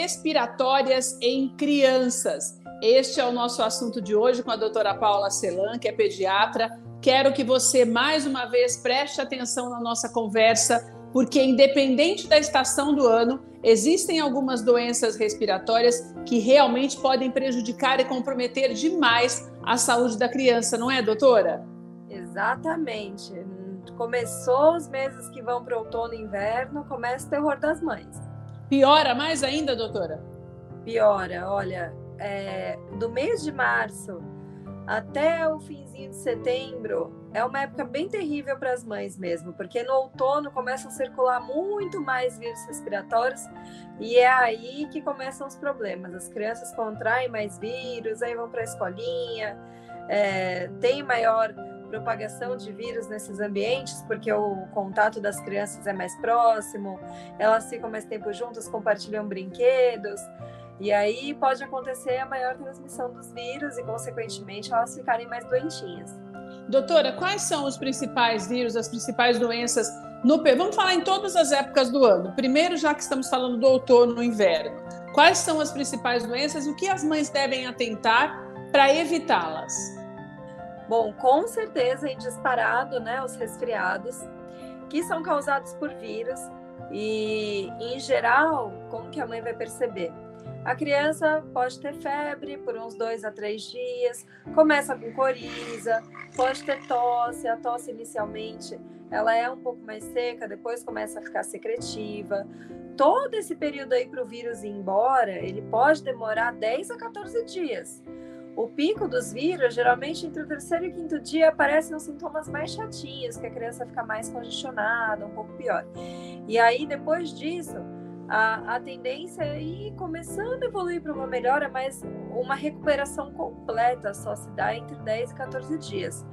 Respiratórias em crianças. Este é o nosso assunto de hoje com a doutora Paula Celan, que é pediatra. Quero que você, mais uma vez, preste atenção na nossa conversa, porque, independente da estação do ano, existem algumas doenças respiratórias que realmente podem prejudicar e comprometer demais a saúde da criança, não é, doutora? Exatamente. Começou os meses que vão para outono e inverno, começa o terror das mães. Piora mais ainda, doutora? Piora, olha, é, do mês de março até o finzinho de setembro é uma época bem terrível para as mães mesmo, porque no outono começam a circular muito mais vírus respiratórios e é aí que começam os problemas. As crianças contraem mais vírus, aí vão para a escolinha, é, tem maior propagação de vírus nesses ambientes, porque o contato das crianças é mais próximo, elas ficam mais tempo juntas, compartilham brinquedos, e aí pode acontecer a maior transmissão dos vírus e, consequentemente, elas ficarem mais doentinhas. Doutora, quais são os principais vírus, as principais doenças no Vamos falar em todas as épocas do ano. Primeiro, já que estamos falando do outono no inverno, quais são as principais doenças e o que as mães devem atentar para evitá-las? Bom, com certeza em disparado, né, os resfriados, que são causados por vírus e, em geral, como que a mãe vai perceber? A criança pode ter febre por uns dois a três dias, começa com coriza, pode ter tosse, a tosse inicialmente ela é um pouco mais seca, depois começa a ficar secretiva. Todo esse período aí para o vírus ir embora, ele pode demorar 10 a 14 dias. O pico dos vírus, geralmente entre o terceiro e quinto dia, aparecem os sintomas mais chatinhos, que a criança fica mais congestionada, um pouco pior. E aí, depois disso, a, a tendência é ir começando a evoluir para uma melhora, mas uma recuperação completa só se dá entre 10 e 14 dias.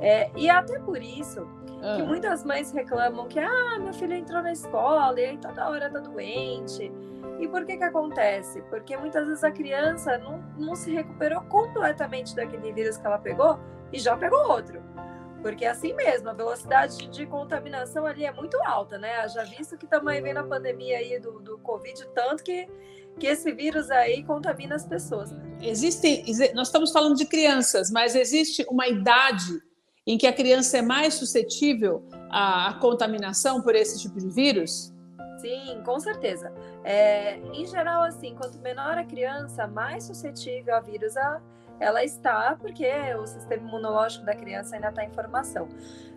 É, e até por isso que ah. muitas mães reclamam que ah, meu filho entrou na escola e aí toda hora tá doente. E por que que acontece? Porque muitas vezes a criança não, não se recuperou completamente daquele vírus que ela pegou e já pegou outro. Porque é assim mesmo, a velocidade de contaminação ali é muito alta, né? Já visto que também vem na pandemia aí do, do Covid, tanto que, que esse vírus aí contamina as pessoas. Existe, nós estamos falando de crianças, mas existe uma idade em que a criança é mais suscetível à contaminação por esse tipo de vírus? Sim, com certeza. É, em geral, assim, quanto menor a criança, mais suscetível a vírus ela está, porque o sistema imunológico da criança ainda está em formação.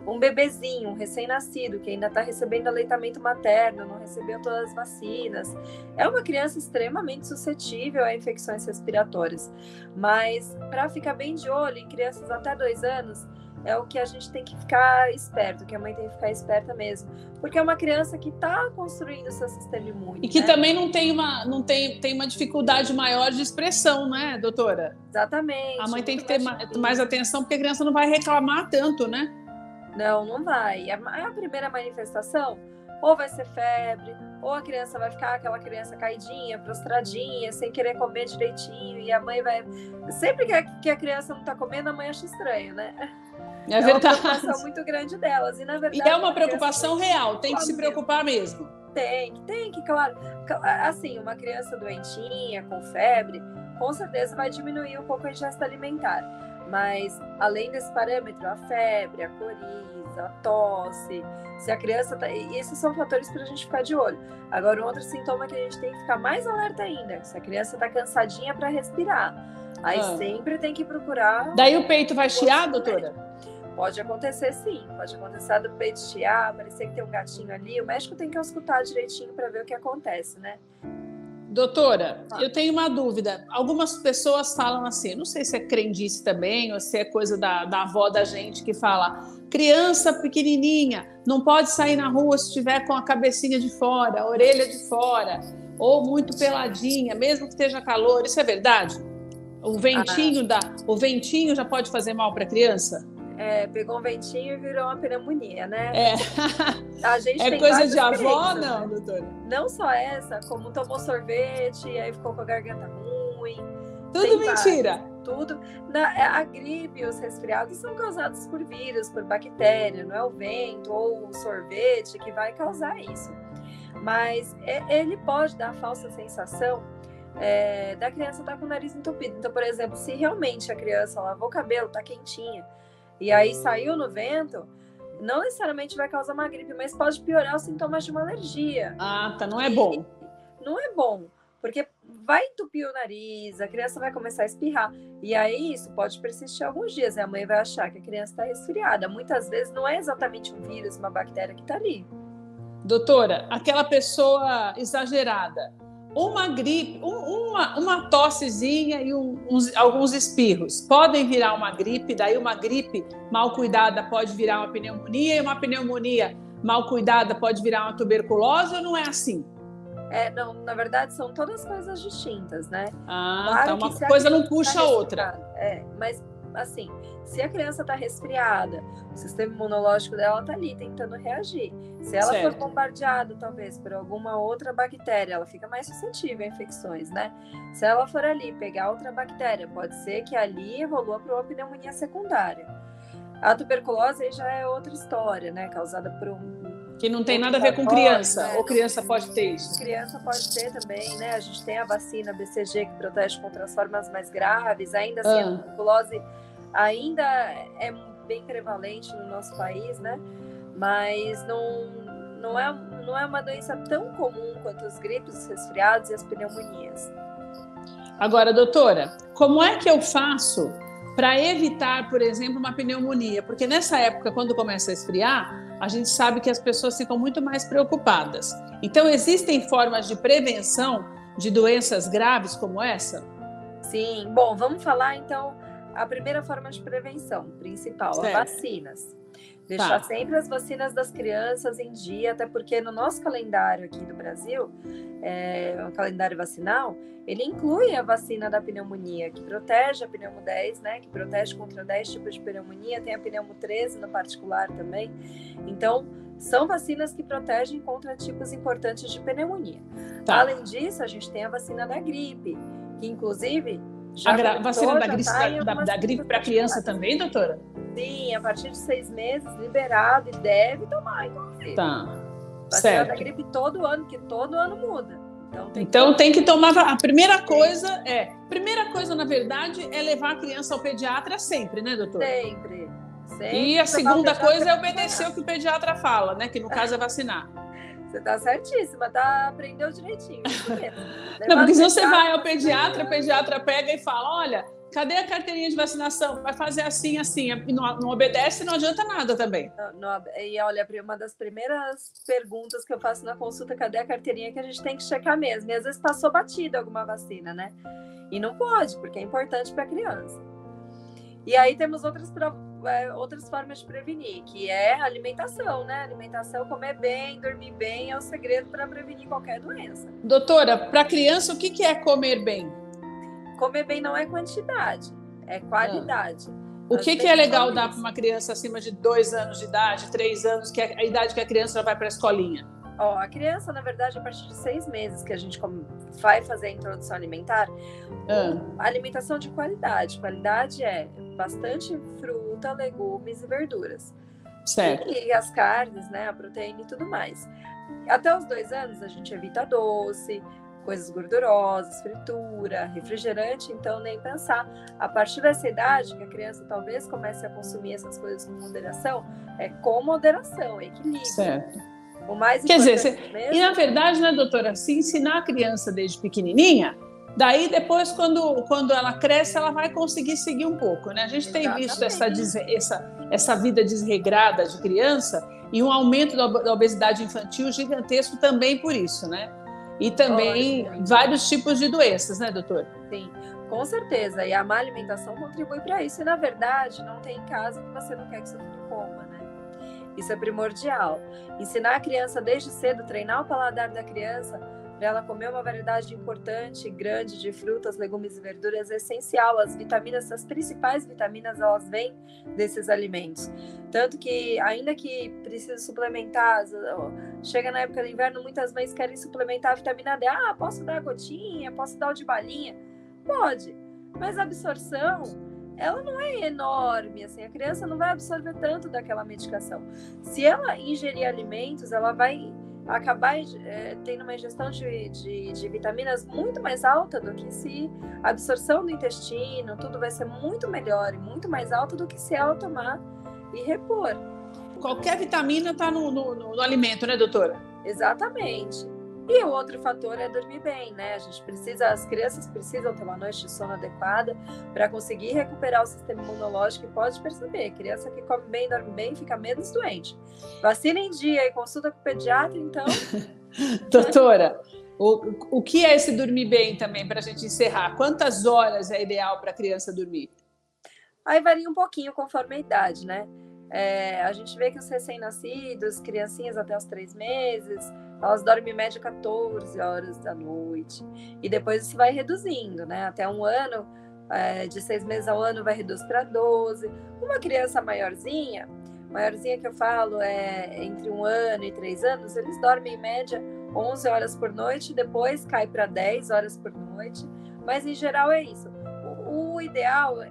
Um bebezinho, um recém-nascido, que ainda está recebendo aleitamento materno, não recebeu todas as vacinas, é uma criança extremamente suscetível a infecções respiratórias. Mas, para ficar bem de olho em crianças até dois anos, é o que a gente tem que ficar esperto, que a mãe tem que ficar esperta mesmo, porque é uma criança que está construindo seu sistema imune. E que né? também não tem uma não tem, tem uma dificuldade maior de expressão, né, doutora? Exatamente. A mãe tem que ter mais, mais atenção porque a criança não vai reclamar tanto, né? Não, não vai. A, a primeira manifestação ou vai ser febre, ou a criança vai ficar aquela criança caidinha, prostradinha, sem querer comer direitinho, e a mãe vai. Sempre que a, que a criança não está comendo, a mãe acha estranho, né? É, é verdade. uma preocupação muito grande delas. E, na verdade, e é uma preocupação real, tem que se preocupar mesmo. Tem, tem que, claro. Assim, uma criança doentinha, com febre, com certeza vai diminuir um pouco a ingesta alimentar. Mas, além desse parâmetro, a febre, a coriza, a tosse, se a criança tá. Esses são fatores para a gente ficar de olho. Agora, um outro sintoma que a gente tem que ficar mais alerta ainda: se a criança está cansadinha para respirar. Aí ah. sempre tem que procurar. Daí o peito vai chiar, doutora? Pode acontecer sim, pode acontecer do peito chiar, parecer que tem um gatinho ali. O médico tem que escutar direitinho para ver o que acontece, né? Doutora, ah. eu tenho uma dúvida. Algumas pessoas falam assim, não sei se é crendice também, ou se é coisa da, da avó da gente que fala: criança pequenininha não pode sair na rua se estiver com a cabecinha de fora, a orelha de fora, ou muito peladinha, mesmo que esteja calor. Isso é verdade? O ventinho, ah. da, o ventinho já pode fazer mal para a criança? É, pegou um ventinho e virou uma pneumonia, né? É. A gente é coisa de avó, não, né? doutora? Não só essa, como tomou sorvete e aí ficou com a garganta ruim. Tudo mentira. Tudo. Na, é, a gripe e os resfriados são causados por vírus, por bactéria, não é o vento ou o sorvete que vai causar isso. mas ele pode dar a falsa sensação é, da criança estar tá com o nariz entupido. Então, por exemplo, se realmente a criança lavou o cabelo, tá quentinha, e aí saiu no vento, não necessariamente vai causar uma gripe, mas pode piorar os sintomas de uma alergia. Ah, tá, não é bom. E não é bom, porque vai entupir o nariz, a criança vai começar a espirrar. E aí isso pode persistir alguns dias, e a mãe vai achar que a criança está resfriada. Muitas vezes não é exatamente um vírus, uma bactéria que está ali. Doutora, aquela pessoa exagerada, uma gripe, um, uma, uma tossezinha e um, uns, alguns espirros podem virar uma gripe, daí uma gripe mal cuidada pode virar uma pneumonia e uma pneumonia mal cuidada pode virar uma tuberculose ou não é assim? É, não, na verdade são todas coisas distintas, né? Ah, claro então uma coisa não puxa tá a outra. É, mas assim, se a criança está resfriada, o sistema imunológico dela está ali tentando reagir. Se ela certo. for bombardeada, talvez, por alguma outra bactéria, ela fica mais suscetível a infecções, né? Se ela for ali pegar outra bactéria, pode ser que ali evolua para uma pneumonia secundária. A tuberculose já é outra história, né? Causada por um que não tem nada a ver com criança, né? ou criança pode ter isso? Criança pode ter também, né? A gente tem a vacina BCG que protege contra as formas mais graves, ainda assim ah. a tuberculose ainda é bem prevalente no nosso país, né? Mas não, não, é, não é uma doença tão comum quanto os gripes, os resfriados e as pneumonias. Agora, doutora, como é que eu faço para evitar, por exemplo, uma pneumonia? Porque nessa época, quando começa a esfriar, a gente sabe que as pessoas ficam muito mais preocupadas. Então, existem formas de prevenção de doenças graves como essa? Sim. Bom, vamos falar então a primeira forma de prevenção principal, certo. as vacinas. Deixar tá. sempre as vacinas das crianças em dia, até porque no nosso calendário aqui do Brasil, é, o calendário vacinal, ele inclui a vacina da pneumonia, que protege a pneumo 10, né, que protege contra 10 tipos de pneumonia, tem a pneumo 13 no particular também. Então, são vacinas que protegem contra tipos importantes de pneumonia. Tá. Além disso, a gente tem a vacina da gripe, que inclusive já a vacina da, gripe, tá da, da gripe para criança também, doutora? Sim, a partir de seis meses, liberado e deve tomar, inclusive. Tá. Vacina certo. da gripe todo ano, que todo ano muda. Então, tem, então que... tem que tomar. A primeira coisa é. Primeira coisa, na verdade, é levar a criança ao pediatra sempre, né, doutora? Sempre. sempre e a segunda coisa é obedecer o que o pediatra fala, né? Que no caso é vacinar. Você tá certíssima, tá? Aprendeu direitinho. Não, porque se você vai ao pediatra, o pediatra pega e fala: olha, cadê a carteirinha de vacinação? Vai fazer assim, assim. E não, não obedece, não adianta nada também. Não, não, e olha, uma das primeiras perguntas que eu faço na consulta, cadê a carteirinha? Que a gente tem que checar mesmo. E às vezes passou batida alguma vacina, né? E não pode, porque é importante para a criança. E aí temos outras é, outras formas de prevenir, que é alimentação, né? Alimentação, comer bem, dormir bem é o segredo para prevenir qualquer doença. Doutora, para criança, o que, que é comer bem? Comer bem não é quantidade, é qualidade. Ah. O que, que é legal dar para uma criança acima de dois anos de idade, três anos, que é a idade que a criança vai para a escolinha? Ó, a criança, na verdade, a partir de seis meses que a gente vai fazer a introdução alimentar, ah. alimentação de qualidade. Qualidade é bastante fruta, legumes e verduras. Certo. E, as carnes, né, a proteína e tudo mais. Até os dois anos a gente evita doce, coisas gordurosas, fritura, refrigerante, então nem pensar. A partir dessa idade, que a criança talvez comece a consumir essas coisas com moderação, é com moderação, equilíbrio. Certo. O mais Quer dizer, mesmo... e na verdade, né, doutora, se ensinar a criança desde pequenininha, daí depois, quando, quando ela cresce, ela vai conseguir seguir um pouco, né? A gente Exatamente. tem visto essa, essa, essa vida desregrada de criança e um aumento da obesidade infantil gigantesco também por isso, né? E também Olha, vários tipos de doenças, né, doutora? Sim, com certeza. E a má alimentação contribui para isso. E, na verdade, não tem casa que você não quer que seu filho coma, né? Isso é primordial. Ensinar a criança desde cedo, treinar o paladar da criança para ela comer uma variedade importante, grande de frutas, legumes e verduras é essencial. As vitaminas, as principais vitaminas, elas vêm desses alimentos. Tanto que, ainda que precise suplementar, chega na época do inverno, muitas mães querem suplementar a vitamina D. Ah, posso dar gotinha, posso dar o de balinha? Pode, mas a absorção ela não é enorme, assim, a criança não vai absorver tanto daquela medicação. Se ela ingerir alimentos, ela vai acabar é, tendo uma ingestão de, de, de, vitaminas muito mais alta do que se a absorção do intestino, tudo vai ser muito melhor e muito mais alta do que se ela tomar e repor. Qualquer vitamina está no, no, no alimento, né, doutora? Exatamente. E o outro fator é dormir bem, né? A gente precisa, as crianças precisam ter uma noite de sono adequada para conseguir recuperar o sistema imunológico e pode perceber, criança que come bem, dorme bem, fica menos doente. Vacina em dia e consulta com o pediatra, então. Doutora, o, o que é esse dormir bem também, para a gente encerrar? Quantas horas é ideal para a criança dormir? Aí varia um pouquinho conforme a idade, né? É, a gente vê que os recém-nascidos, criancinhas até os três meses, elas dormem em média 14 horas da noite. E depois isso vai reduzindo, né? Até um ano, é, de seis meses ao ano, vai reduzir para 12. Uma criança maiorzinha, maiorzinha que eu falo é entre um ano e três anos, eles dormem em média 11 horas por noite, depois cai para 10 horas por noite. Mas em geral é isso. O, o ideal, é,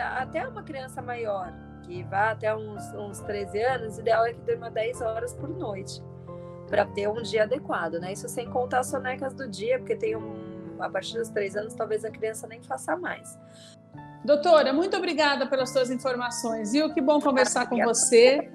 até uma criança maior, que vá até uns, uns 13 anos, o ideal é que durma 10 horas por noite para ter um dia adequado, né? Isso sem contar as sonecas do dia, porque tem um a partir dos três anos talvez a criança nem faça mais. Doutora, muito obrigada pelas suas informações, viu? Que bom conversar com você.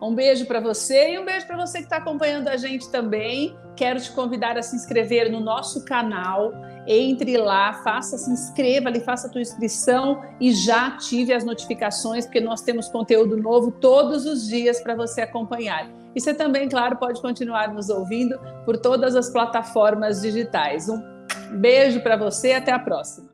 Um beijo para você e um beijo para você que está acompanhando a gente também. Quero te convidar a se inscrever no nosso canal. Entre lá, faça, se inscreva ali, faça a tua inscrição e já ative as notificações, porque nós temos conteúdo novo todos os dias para você acompanhar. E você também, claro, pode continuar nos ouvindo por todas as plataformas digitais. Um beijo para você até a próxima.